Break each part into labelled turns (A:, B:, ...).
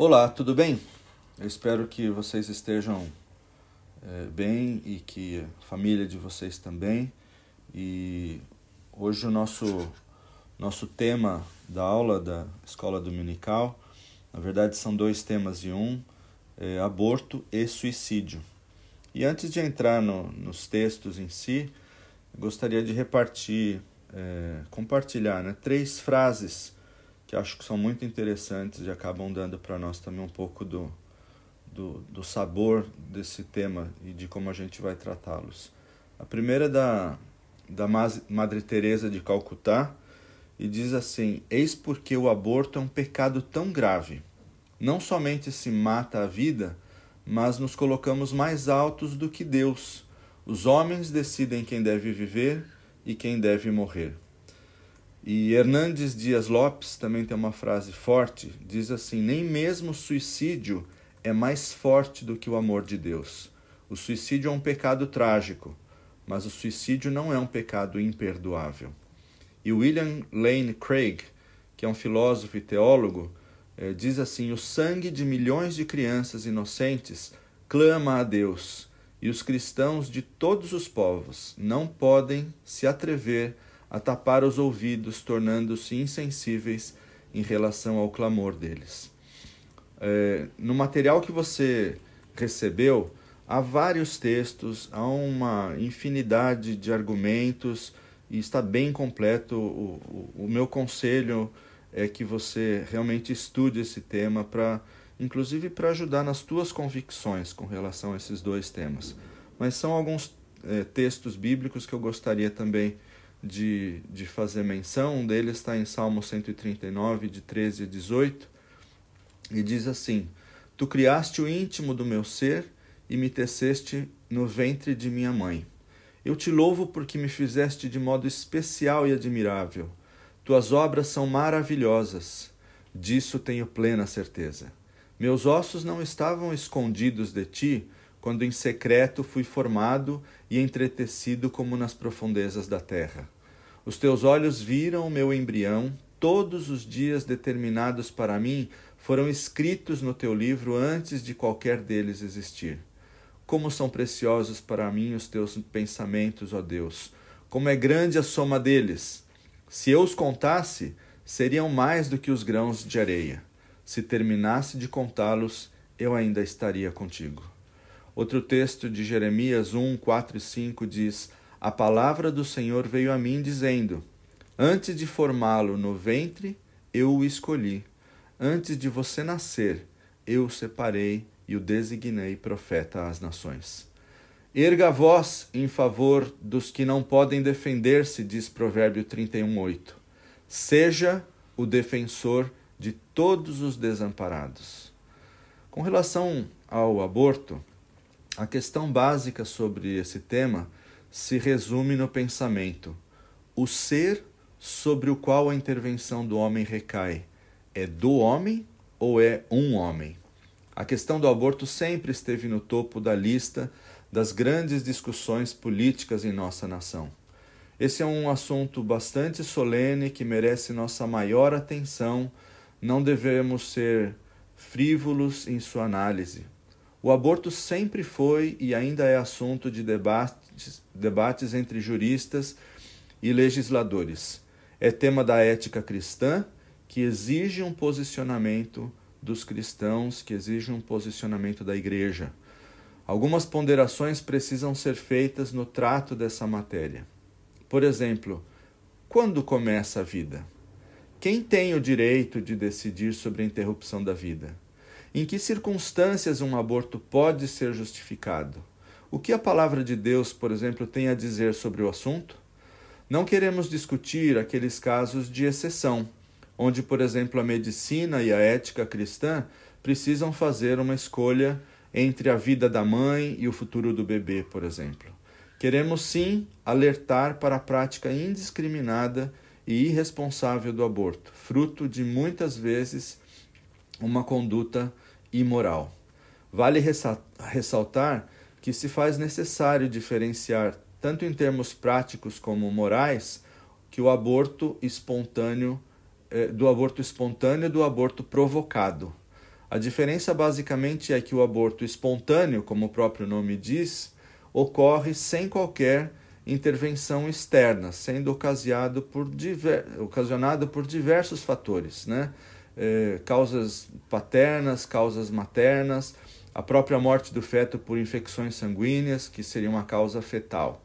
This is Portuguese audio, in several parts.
A: Olá, tudo bem? Eu espero que vocês estejam é, bem e que a família de vocês também. E hoje o nosso, nosso tema da aula da escola dominical, na verdade são dois temas em um, é aborto e suicídio. E antes de entrar no, nos textos em si, gostaria de repartir, é, compartilhar né, três frases que acho que são muito interessantes e acabam dando para nós também um pouco do, do, do, sabor desse tema e de como a gente vai tratá-los. A primeira é da, da Madre Teresa de Calcutá e diz assim: Eis porque o aborto é um pecado tão grave. Não somente se mata a vida, mas nos colocamos mais altos do que Deus. Os homens decidem quem deve viver e quem deve morrer. E Hernandes Dias Lopes também tem uma frase forte, diz assim: "Nem mesmo o suicídio é mais forte do que o amor de Deus. O suicídio é um pecado trágico, mas o suicídio não é um pecado imperdoável." E William Lane Craig, que é um filósofo e teólogo, eh, diz assim: "O sangue de milhões de crianças inocentes clama a Deus, e os cristãos de todos os povos não podem se atrever a a tapar os ouvidos, tornando-se insensíveis em relação ao clamor deles. É, no material que você recebeu, há vários textos, há uma infinidade de argumentos e está bem completo. O, o, o meu conselho é que você realmente estude esse tema para, inclusive, para ajudar nas tuas convicções com relação a esses dois temas. Mas são alguns é, textos bíblicos que eu gostaria também de, de fazer menção. Um deles está em Salmo 139, de 13 a 18, e diz assim: Tu criaste o íntimo do meu ser e me teceste no ventre de minha mãe. Eu te louvo porque me fizeste de modo especial e admirável. Tuas obras são maravilhosas, disso tenho plena certeza. Meus ossos não estavam escondidos de ti, quando em secreto fui formado e entretecido como nas profundezas da terra. Os teus olhos viram o meu embrião, todos os dias determinados para mim foram escritos no teu livro antes de qualquer deles existir. Como são preciosos para mim os teus pensamentos, ó Deus! Como é grande a soma deles! Se eu os contasse, seriam mais do que os grãos de areia. Se terminasse de contá-los, eu ainda estaria contigo. Outro texto de Jeremias 1, 4 e 5 diz: A palavra do Senhor veio a mim, dizendo: Antes de formá-lo no ventre, eu o escolhi. Antes de você nascer, eu o separei e o designei profeta às nações. Erga a voz em favor dos que não podem defender-se, diz Provérbio 31:8. Seja o defensor de todos os desamparados. Com relação ao aborto, a questão básica sobre esse tema se resume no pensamento: o ser sobre o qual a intervenção do homem recai é do homem ou é um homem? A questão do aborto sempre esteve no topo da lista das grandes discussões políticas em nossa nação. Esse é um assunto bastante solene que merece nossa maior atenção. Não devemos ser frívolos em sua análise. O aborto sempre foi e ainda é assunto de debates, debates entre juristas e legisladores. É tema da ética cristã que exige um posicionamento dos cristãos, que exige um posicionamento da igreja. Algumas ponderações precisam ser feitas no trato dessa matéria. Por exemplo, quando começa a vida? Quem tem o direito de decidir sobre a interrupção da vida? Em que circunstâncias um aborto pode ser justificado? O que a palavra de Deus, por exemplo, tem a dizer sobre o assunto? Não queremos discutir aqueles casos de exceção, onde, por exemplo, a medicina e a ética cristã precisam fazer uma escolha entre a vida da mãe e o futuro do bebê, por exemplo. Queremos sim alertar para a prática indiscriminada e irresponsável do aborto, fruto de muitas vezes uma conduta imoral. Vale ressaltar que se faz necessário diferenciar, tanto em termos práticos como morais, que o aborto espontâneo eh, do aborto espontâneo do aborto provocado. A diferença basicamente é que o aborto espontâneo, como o próprio nome diz, ocorre sem qualquer intervenção externa, sendo ocasionado por, ocasionado por diversos fatores, né? É, causas paternas, causas maternas, a própria morte do feto por infecções sanguíneas, que seria uma causa fetal.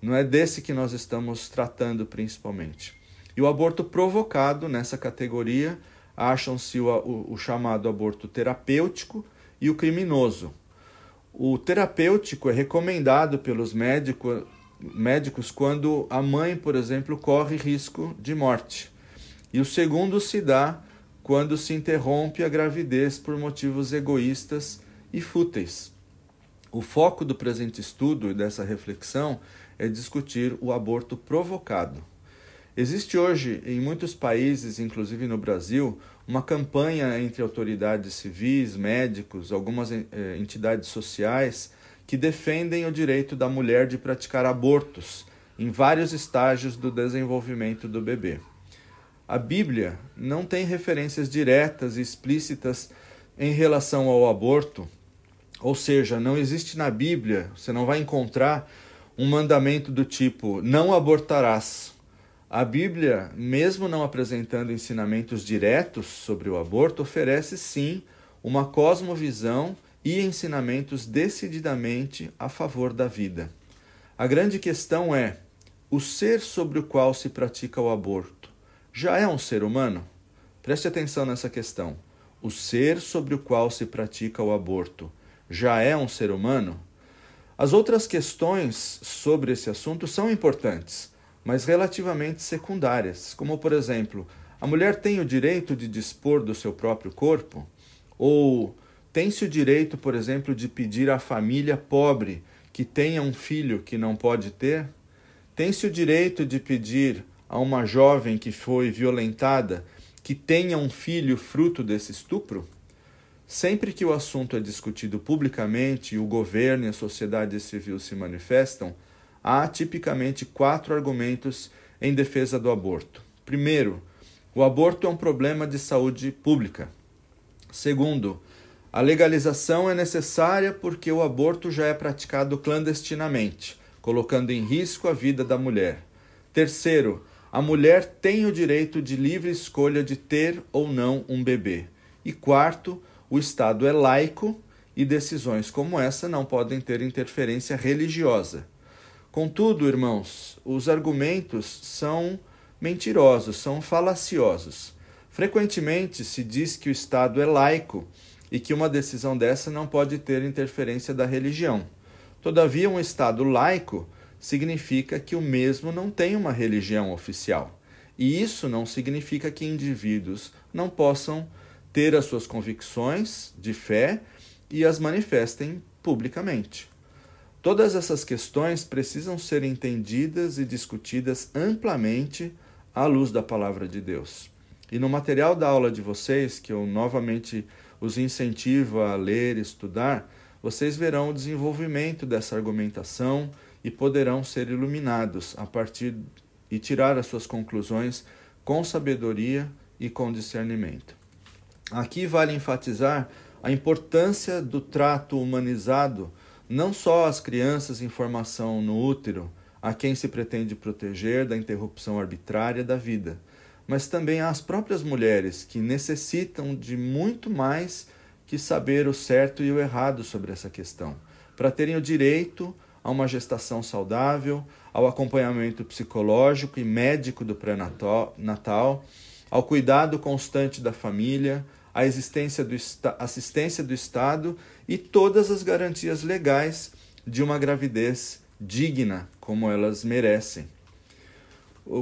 A: Não é desse que nós estamos tratando principalmente. E o aborto provocado, nessa categoria, acham-se o, o, o chamado aborto terapêutico e o criminoso. O terapêutico é recomendado pelos médico, médicos quando a mãe, por exemplo, corre risco de morte. E o segundo se dá quando se interrompe a gravidez por motivos egoístas e fúteis. O foco do presente estudo e dessa reflexão é discutir o aborto provocado. Existe hoje, em muitos países, inclusive no Brasil, uma campanha entre autoridades civis, médicos, algumas eh, entidades sociais que defendem o direito da mulher de praticar abortos em vários estágios do desenvolvimento do bebê. A Bíblia não tem referências diretas e explícitas em relação ao aborto, ou seja, não existe na Bíblia, você não vai encontrar um mandamento do tipo não abortarás. A Bíblia, mesmo não apresentando ensinamentos diretos sobre o aborto, oferece sim uma cosmovisão e ensinamentos decididamente a favor da vida. A grande questão é: o ser sobre o qual se pratica o aborto já é um ser humano? Preste atenção nessa questão. O ser sobre o qual se pratica o aborto já é um ser humano? As outras questões sobre esse assunto são importantes, mas relativamente secundárias, como por exemplo, a mulher tem o direito de dispor do seu próprio corpo? Ou tem-se o direito, por exemplo, de pedir à família pobre que tenha um filho que não pode ter? Tem-se o direito de pedir a uma jovem que foi violentada que tenha um filho fruto desse estupro? Sempre que o assunto é discutido publicamente e o governo e a sociedade civil se manifestam, há tipicamente quatro argumentos em defesa do aborto. Primeiro, o aborto é um problema de saúde pública. Segundo, a legalização é necessária porque o aborto já é praticado clandestinamente, colocando em risco a vida da mulher. Terceiro, a mulher tem o direito de livre escolha de ter ou não um bebê. E quarto, o Estado é laico e decisões como essa não podem ter interferência religiosa. Contudo, irmãos, os argumentos são mentirosos, são falaciosos. Frequentemente se diz que o Estado é laico e que uma decisão dessa não pode ter interferência da religião. Todavia, um Estado laico significa que o mesmo não tem uma religião oficial. E isso não significa que indivíduos não possam ter as suas convicções de fé e as manifestem publicamente. Todas essas questões precisam ser entendidas e discutidas amplamente à luz da palavra de Deus. E no material da aula de vocês, que eu novamente os incentivo a ler e estudar, vocês verão o desenvolvimento dessa argumentação e poderão ser iluminados a partir e tirar as suas conclusões com sabedoria e com discernimento. Aqui vale enfatizar a importância do trato humanizado não só às crianças em formação no útero, a quem se pretende proteger da interrupção arbitrária da vida, mas também às próprias mulheres que necessitam de muito mais que saber o certo e o errado sobre essa questão, para terem o direito a uma gestação saudável, ao acompanhamento psicológico e médico do pré-natal, ao cuidado constante da família, à existência do assistência do Estado e todas as garantias legais de uma gravidez digna, como elas merecem.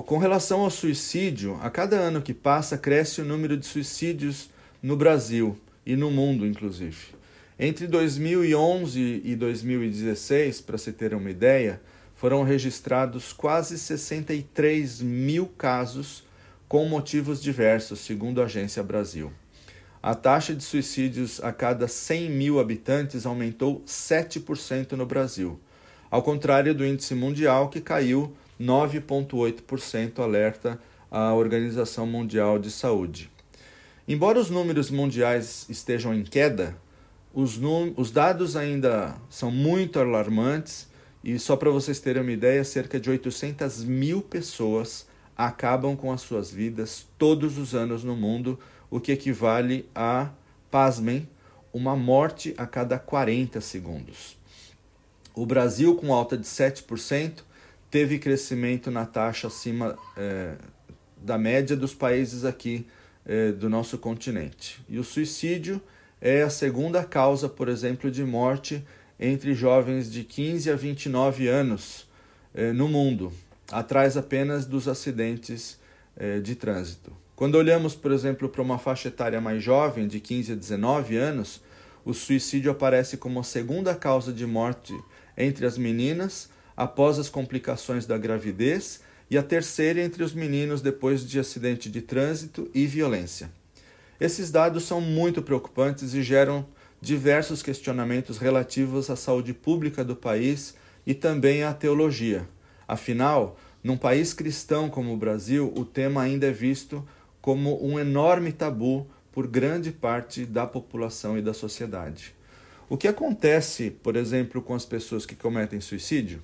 A: Com relação ao suicídio, a cada ano que passa cresce o número de suicídios no Brasil e no mundo, inclusive. Entre 2011 e 2016, para se ter uma ideia, foram registrados quase 63 mil casos com motivos diversos, segundo a Agência Brasil. A taxa de suicídios a cada 100 mil habitantes aumentou 7% no Brasil, ao contrário do índice mundial que caiu 9,8%, alerta a Organização Mundial de Saúde. Embora os números mundiais estejam em queda, os, os dados ainda são muito alarmantes e só para vocês terem uma ideia, cerca de 800 mil pessoas acabam com as suas vidas todos os anos no mundo, o que equivale a, pasmem, uma morte a cada 40 segundos. O Brasil, com alta de 7%, teve crescimento na taxa acima é, da média dos países aqui é, do nosso continente. E o suicídio é a segunda causa, por exemplo, de morte entre jovens de 15 a 29 anos é, no mundo, atrás apenas dos acidentes é, de trânsito. Quando olhamos, por exemplo, para uma faixa etária mais jovem, de 15 a 19 anos, o suicídio aparece como a segunda causa de morte entre as meninas após as complicações da gravidez e a terceira entre os meninos depois de acidente de trânsito e violência. Esses dados são muito preocupantes e geram diversos questionamentos relativos à saúde pública do país e também à teologia. Afinal, num país cristão como o Brasil, o tema ainda é visto como um enorme tabu por grande parte da população e da sociedade. O que acontece, por exemplo, com as pessoas que cometem suicídio?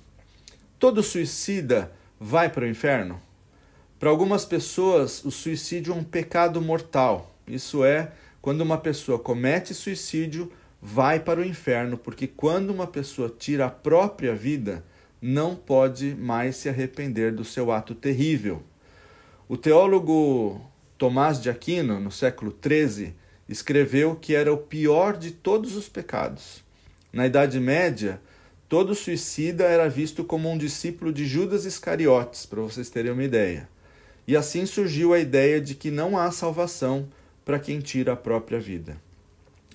A: Todo suicida vai para o inferno? Para algumas pessoas, o suicídio é um pecado mortal. Isso é, quando uma pessoa comete suicídio, vai para o inferno, porque quando uma pessoa tira a própria vida, não pode mais se arrepender do seu ato terrível. O teólogo Tomás de Aquino, no século XIII, escreveu que era o pior de todos os pecados. Na Idade Média, todo suicida era visto como um discípulo de Judas Iscariotes, para vocês terem uma ideia. E assim surgiu a ideia de que não há salvação para quem tira a própria vida.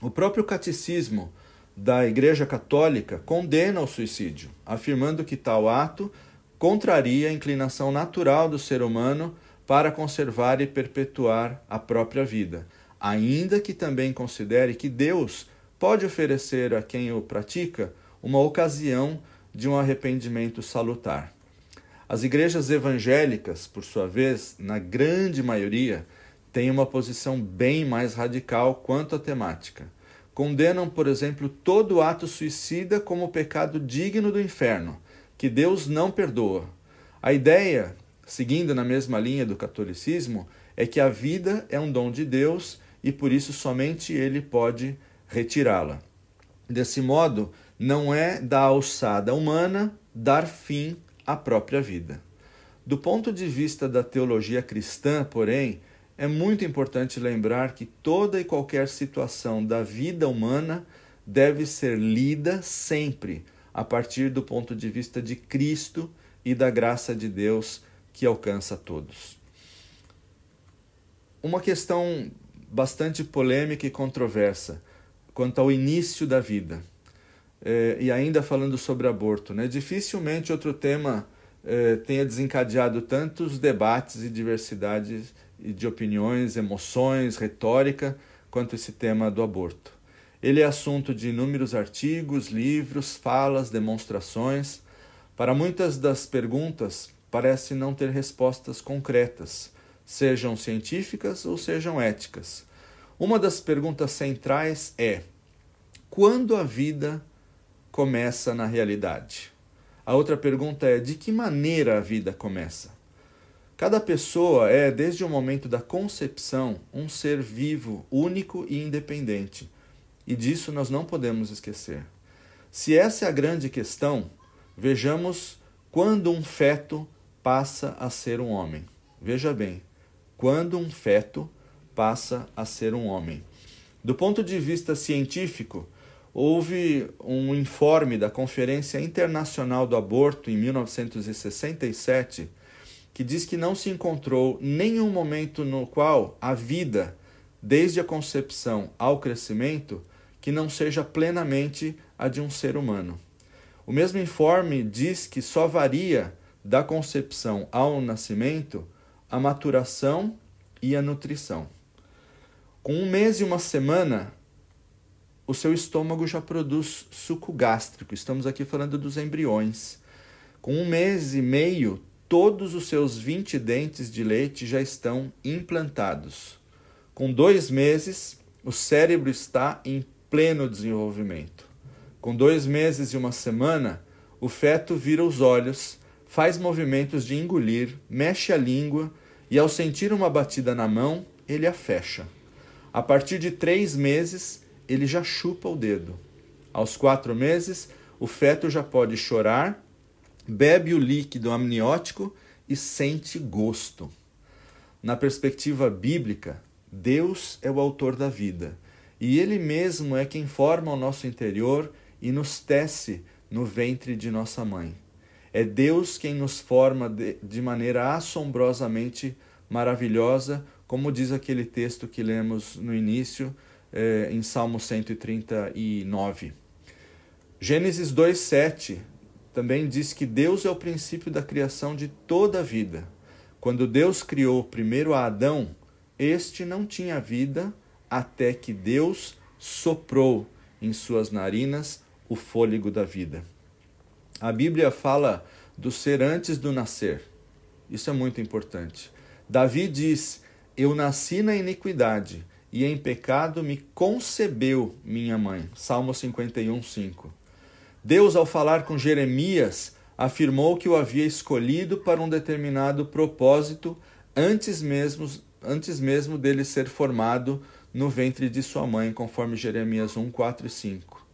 A: O próprio catecismo da Igreja Católica condena o suicídio, afirmando que tal ato contraria a inclinação natural do ser humano para conservar e perpetuar a própria vida, ainda que também considere que Deus pode oferecer a quem o pratica uma ocasião de um arrependimento salutar. As igrejas evangélicas, por sua vez, na grande maioria, têm uma posição bem mais radical quanto à temática. Condenam, por exemplo, todo ato suicida como pecado digno do inferno, que Deus não perdoa. A ideia, seguindo na mesma linha do catolicismo, é que a vida é um dom de Deus e por isso somente ele pode retirá-la. Desse modo, não é da alçada humana dar fim à própria vida. Do ponto de vista da teologia cristã, porém, é muito importante lembrar que toda e qualquer situação da vida humana deve ser lida sempre a partir do ponto de vista de Cristo e da graça de Deus que alcança todos. Uma questão bastante polêmica e controversa quanto ao início da vida. É, e ainda falando sobre aborto, né? dificilmente outro tema é, tenha desencadeado tantos debates e diversidades de opiniões, emoções, retórica, quanto esse tema do aborto. Ele é assunto de inúmeros artigos, livros, falas, demonstrações. Para muitas das perguntas, parece não ter respostas concretas, sejam científicas ou sejam éticas. Uma das perguntas centrais é: quando a vida começa na realidade? A outra pergunta é: de que maneira a vida começa? Cada pessoa é, desde o momento da concepção, um ser vivo, único e independente. E disso nós não podemos esquecer. Se essa é a grande questão, vejamos quando um feto passa a ser um homem. Veja bem, quando um feto passa a ser um homem. Do ponto de vista científico, houve um informe da Conferência Internacional do Aborto em 1967 que diz que não se encontrou nenhum momento no qual a vida, desde a concepção ao crescimento, que não seja plenamente a de um ser humano. O mesmo informe diz que só varia da concepção ao nascimento a maturação e a nutrição. Com um mês e uma semana, o seu estômago já produz suco gástrico. Estamos aqui falando dos embriões. Com um mês e meio, todos os seus 20 dentes de leite já estão implantados. Com dois meses, o cérebro está em pleno desenvolvimento. Com dois meses e uma semana, o feto vira os olhos, faz movimentos de engolir, mexe a língua e, ao sentir uma batida na mão, ele a fecha. A partir de três meses, ele já chupa o dedo. Aos quatro meses, o feto já pode chorar, bebe o líquido amniótico e sente gosto. Na perspectiva bíblica, Deus é o autor da vida e Ele mesmo é quem forma o nosso interior e nos tece no ventre de nossa mãe. É Deus quem nos forma de, maneira assombrosamente maravilhosa, como diz aquele texto que lemos no início, eh, em Salmo 139. Gênesis 2,7 também diz que Deus é o princípio da criação de toda a vida. Quando Deus criou primeiro a Adão, este não tinha vida até que Deus soprou em suas narinas o fôlego da vida. A Bíblia fala do ser antes do nascer. Isso é muito importante. Davi diz: Eu nasci na iniquidade e em pecado me concebeu minha mãe. Salmo 51, 5. Deus, ao falar com Jeremias, afirmou que o havia escolhido para um determinado propósito antes mesmo, antes mesmo dele ser formado no ventre de sua mãe, conforme Jeremias 1, 4 e 5.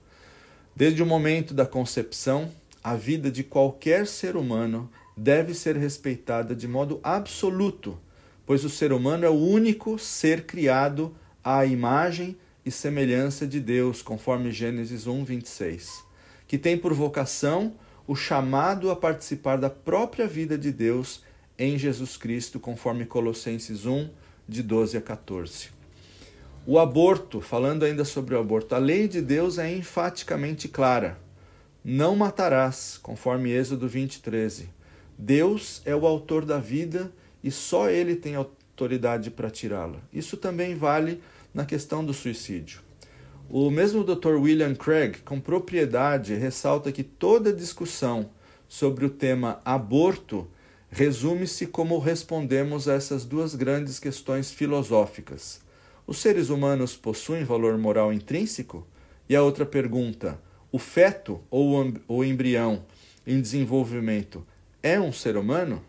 A: Desde o momento da concepção, a vida de qualquer ser humano deve ser respeitada de modo absoluto, pois o ser humano é o único ser criado à imagem e semelhança de Deus, conforme Gênesis 1, 26 que tem por vocação o chamado a participar da própria vida de Deus em Jesus Cristo, conforme Colossenses 1, de 12 a 14. O aborto, falando ainda sobre o aborto, a lei de Deus é enfaticamente clara. Não matarás, conforme Êxodo 20, 13. Deus é o autor da vida e só ele tem autoridade para tirá-la. Isso também vale na questão do suicídio. O mesmo Dr. William Craig, com propriedade, ressalta que toda discussão sobre o tema aborto resume-se como respondemos a essas duas grandes questões filosóficas. Os seres humanos possuem valor moral intrínseco? E a outra pergunta: o feto ou o embrião em desenvolvimento é um ser humano?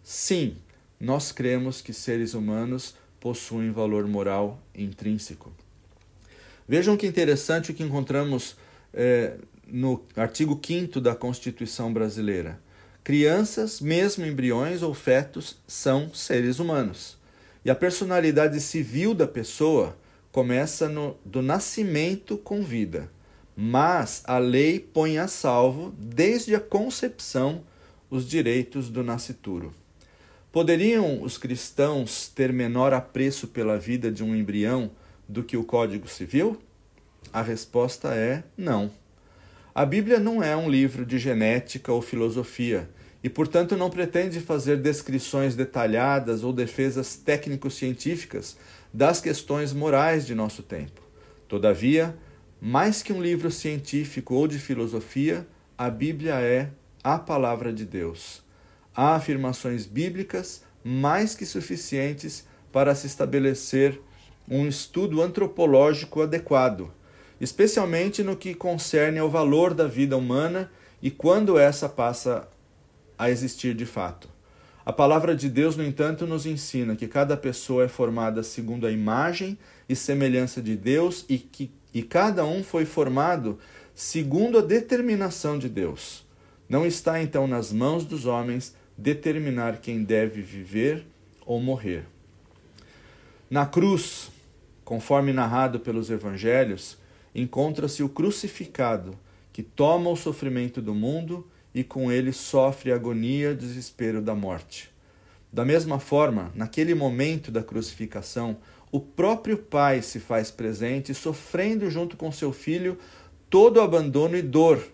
A: Sim, nós cremos que seres humanos possuem valor moral intrínseco. Vejam que interessante o que encontramos é, no artigo 5 da Constituição Brasileira. Crianças, mesmo embriões ou fetos, são seres humanos. E a personalidade civil da pessoa começa no, do nascimento com vida. Mas a lei põe a salvo, desde a concepção, os direitos do nascituro. Poderiam os cristãos ter menor apreço pela vida de um embrião do que o Código Civil? A resposta é não. A Bíblia não é um livro de genética ou filosofia e, portanto, não pretende fazer descrições detalhadas ou defesas técnico-científicas das questões morais de nosso tempo. Todavia, mais que um livro científico ou de filosofia, a Bíblia é a palavra de Deus. Há afirmações bíblicas mais que suficientes para se estabelecer um estudo antropológico adequado, especialmente no que concerne ao valor da vida humana e quando essa passa a existir de fato. A palavra de Deus, no entanto, nos ensina que cada pessoa é formada segundo a imagem e semelhança de Deus e que e cada um foi formado segundo a determinação de Deus. Não está então nas mãos dos homens determinar quem deve viver ou morrer. Na cruz, conforme narrado pelos evangelhos, encontra-se o crucificado, que toma o sofrimento do mundo e com ele sofre a agonia e desespero da morte. Da mesma forma, naquele momento da crucificação, o próprio Pai se faz presente, sofrendo junto com seu filho todo o abandono e dor,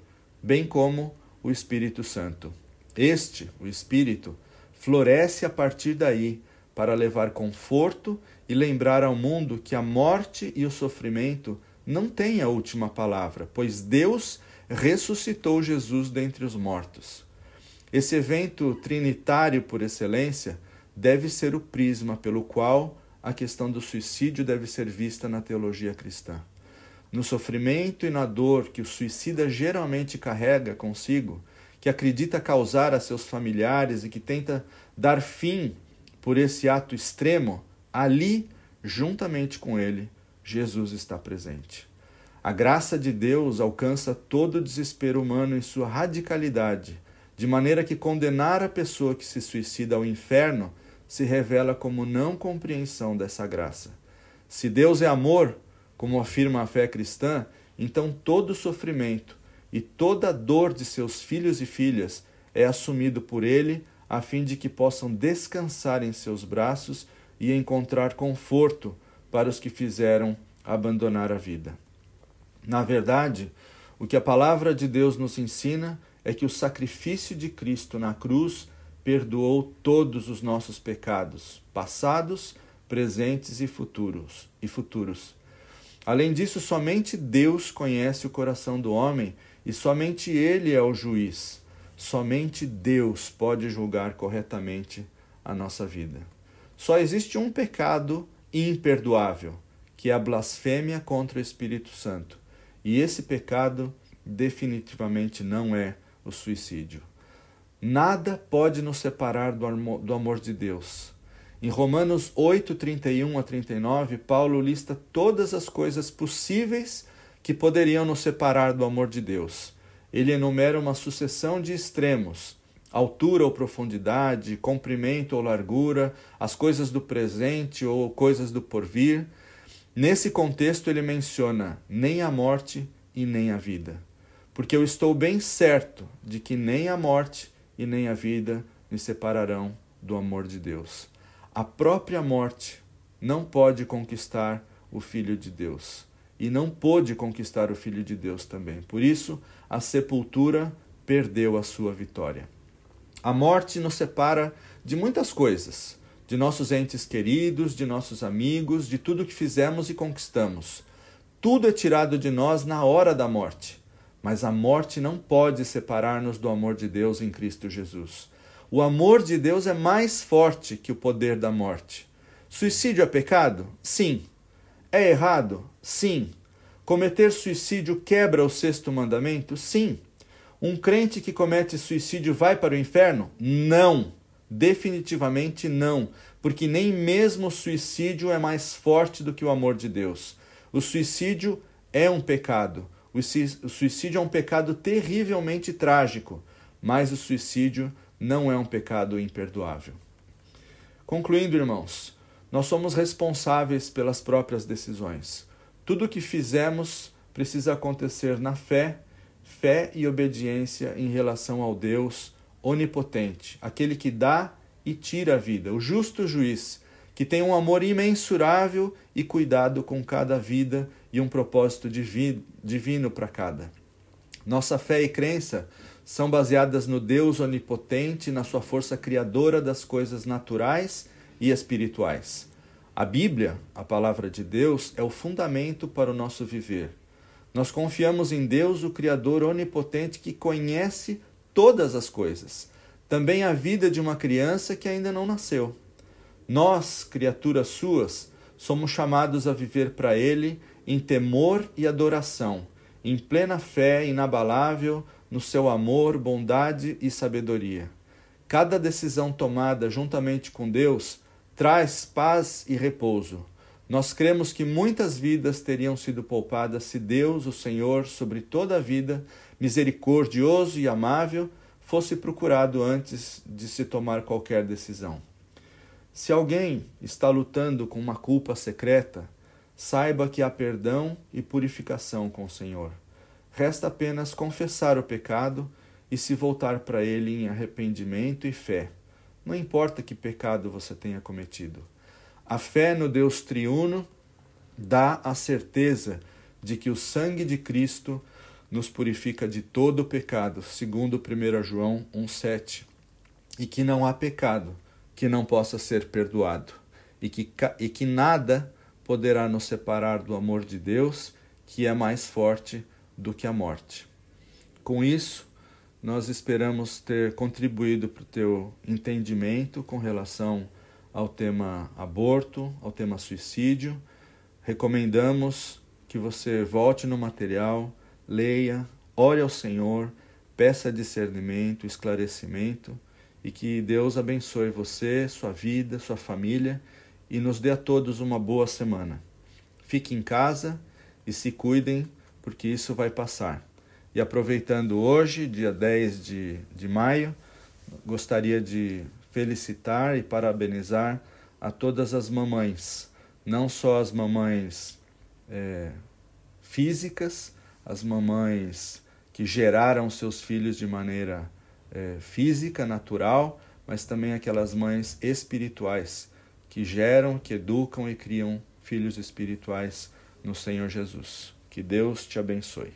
A: bem como o Espírito Santo. Este, o Espírito, floresce a partir daí para levar conforto e lembrar ao mundo que a morte e o sofrimento não têm a última palavra, pois Deus ressuscitou Jesus dentre os mortos. Esse evento trinitário por excelência deve ser o prisma pelo qual a questão do suicídio deve ser vista na teologia cristã. No sofrimento e na dor que o suicida geralmente carrega consigo, que acredita causar a seus familiares e que tenta dar fim por esse ato extremo, ali, juntamente com ele, Jesus está presente. A graça de Deus alcança todo o desespero humano em sua radicalidade, de maneira que condenar a pessoa que se suicida ao inferno se revela como não compreensão dessa graça. Se Deus é amor, como afirma a fé cristã, então todo sofrimento e toda dor de seus filhos e filhas é assumido por Ele, a fim de que possam descansar em seus braços e encontrar conforto para os que fizeram abandonar a vida. Na verdade, o que a palavra de Deus nos ensina é que o sacrifício de Cristo na cruz perdoou todos os nossos pecados, passados, presentes e futuros, e futuros. Além disso, somente Deus conhece o coração do homem e somente ele é o juiz. Somente Deus pode julgar corretamente a nossa vida. Só existe um pecado imperdoável, que é a blasfêmia contra o Espírito Santo. E esse pecado definitivamente não é o suicídio. Nada pode nos separar do amor, de Deus. Em Romanos 8, 31 a 39, Paulo lista todas as coisas possíveis que poderiam nos separar do amor de Deus. Ele enumera uma sucessão de extremos: altura ou profundidade, comprimento ou largura, as coisas do presente ou coisas do porvir. Nesse contexto, ele menciona nem a morte e nem a vida. Porque eu estou bem certo de que nem a morte e nem a vida me separarão do amor de Deus. A própria morte não pode conquistar o Filho de Deus e não pôde conquistar o Filho de Deus também. Por isso, a sepultura perdeu a sua vitória. A morte nos separa de muitas coisas, de nossos entes queridos, de nossos amigos, de tudo que fizemos e conquistamos. Tudo é tirado de nós na hora da morte. Mas a morte não pode separar-nos do amor de Deus em Cristo Jesus. O amor de Deus é mais forte que o poder da morte. Suicídio é pecado? Sim. É errado? Sim. Cometer suicídio quebra o sexto mandamento? Sim. Um crente que comete suicídio vai para o inferno? Não. Definitivamente não, porque nem mesmo o suicídio é mais forte do que o amor de Deus. O suicídio é um pecado. O suicídio é um pecado terrivelmente trágico, mas o suicídio não é um pecado imperdoável. Concluindo, irmãos, nós somos responsáveis pelas próprias decisões. Tudo o que fizemos precisa acontecer na fé, fé e obediência em relação ao Deus onipotente, aquele que dá e tira a vida, o justo juiz, que tem um amor imensurável e cuidado com cada vida e um propósito divino para cada. Nossa fé e crença são baseadas no Deus onipotente na sua força criadora das coisas naturais e espirituais. A Bíblia, a palavra de Deus, é o fundamento para o nosso viver. Nós confiamos em Deus, o Criador onipotente que conhece todas as coisas, também a vida de uma criança que ainda não nasceu. Nós, criaturas suas, somos chamados a viver para Ele em temor e adoração, em plena fé inabalável no seu amor, bondade e sabedoria. Cada decisão tomada juntamente com Deus traz paz e repouso. Nós cremos que muitas vidas teriam sido poupadas se Deus, o Senhor, sobre toda a vida, misericordioso e amável, fosse procurado antes de se tomar qualquer decisão. Se alguém está lutando com uma culpa secreta, saiba que há perdão e purificação com o Senhor. Resta apenas confessar o pecado e se voltar para ele em arrependimento e fé. Não importa que pecado você tenha cometido. A fé no Deus triuno dá a certeza de que o sangue de Cristo nos purifica de todo o pecado, segundo 1 João 1,7, e que não há pecado que não possa ser perdoado e que, e que nada poderá nos separar do amor de Deus, que é mais forte do que a morte. Com isso, nós esperamos ter contribuído para o teu entendimento com relação ao tema aborto, ao tema suicídio. Recomendamos que você volte no material, leia, ore ao Senhor, peça discernimento, esclarecimento e que Deus abençoe você, sua vida, sua família e nos dê a todos uma boa semana. Fique em casa e se cuidem, porque isso vai passar. E aproveitando hoje, dia 10 de, de maio, gostaria de felicitar e parabenizar a todas as mamães, não só as mamães é, físicas, as mamães que geraram seus filhos de maneira é, física, natural, mas também aquelas mães espirituais que geram, que educam e criam filhos espirituais no Senhor Jesus. Que Deus te abençoe.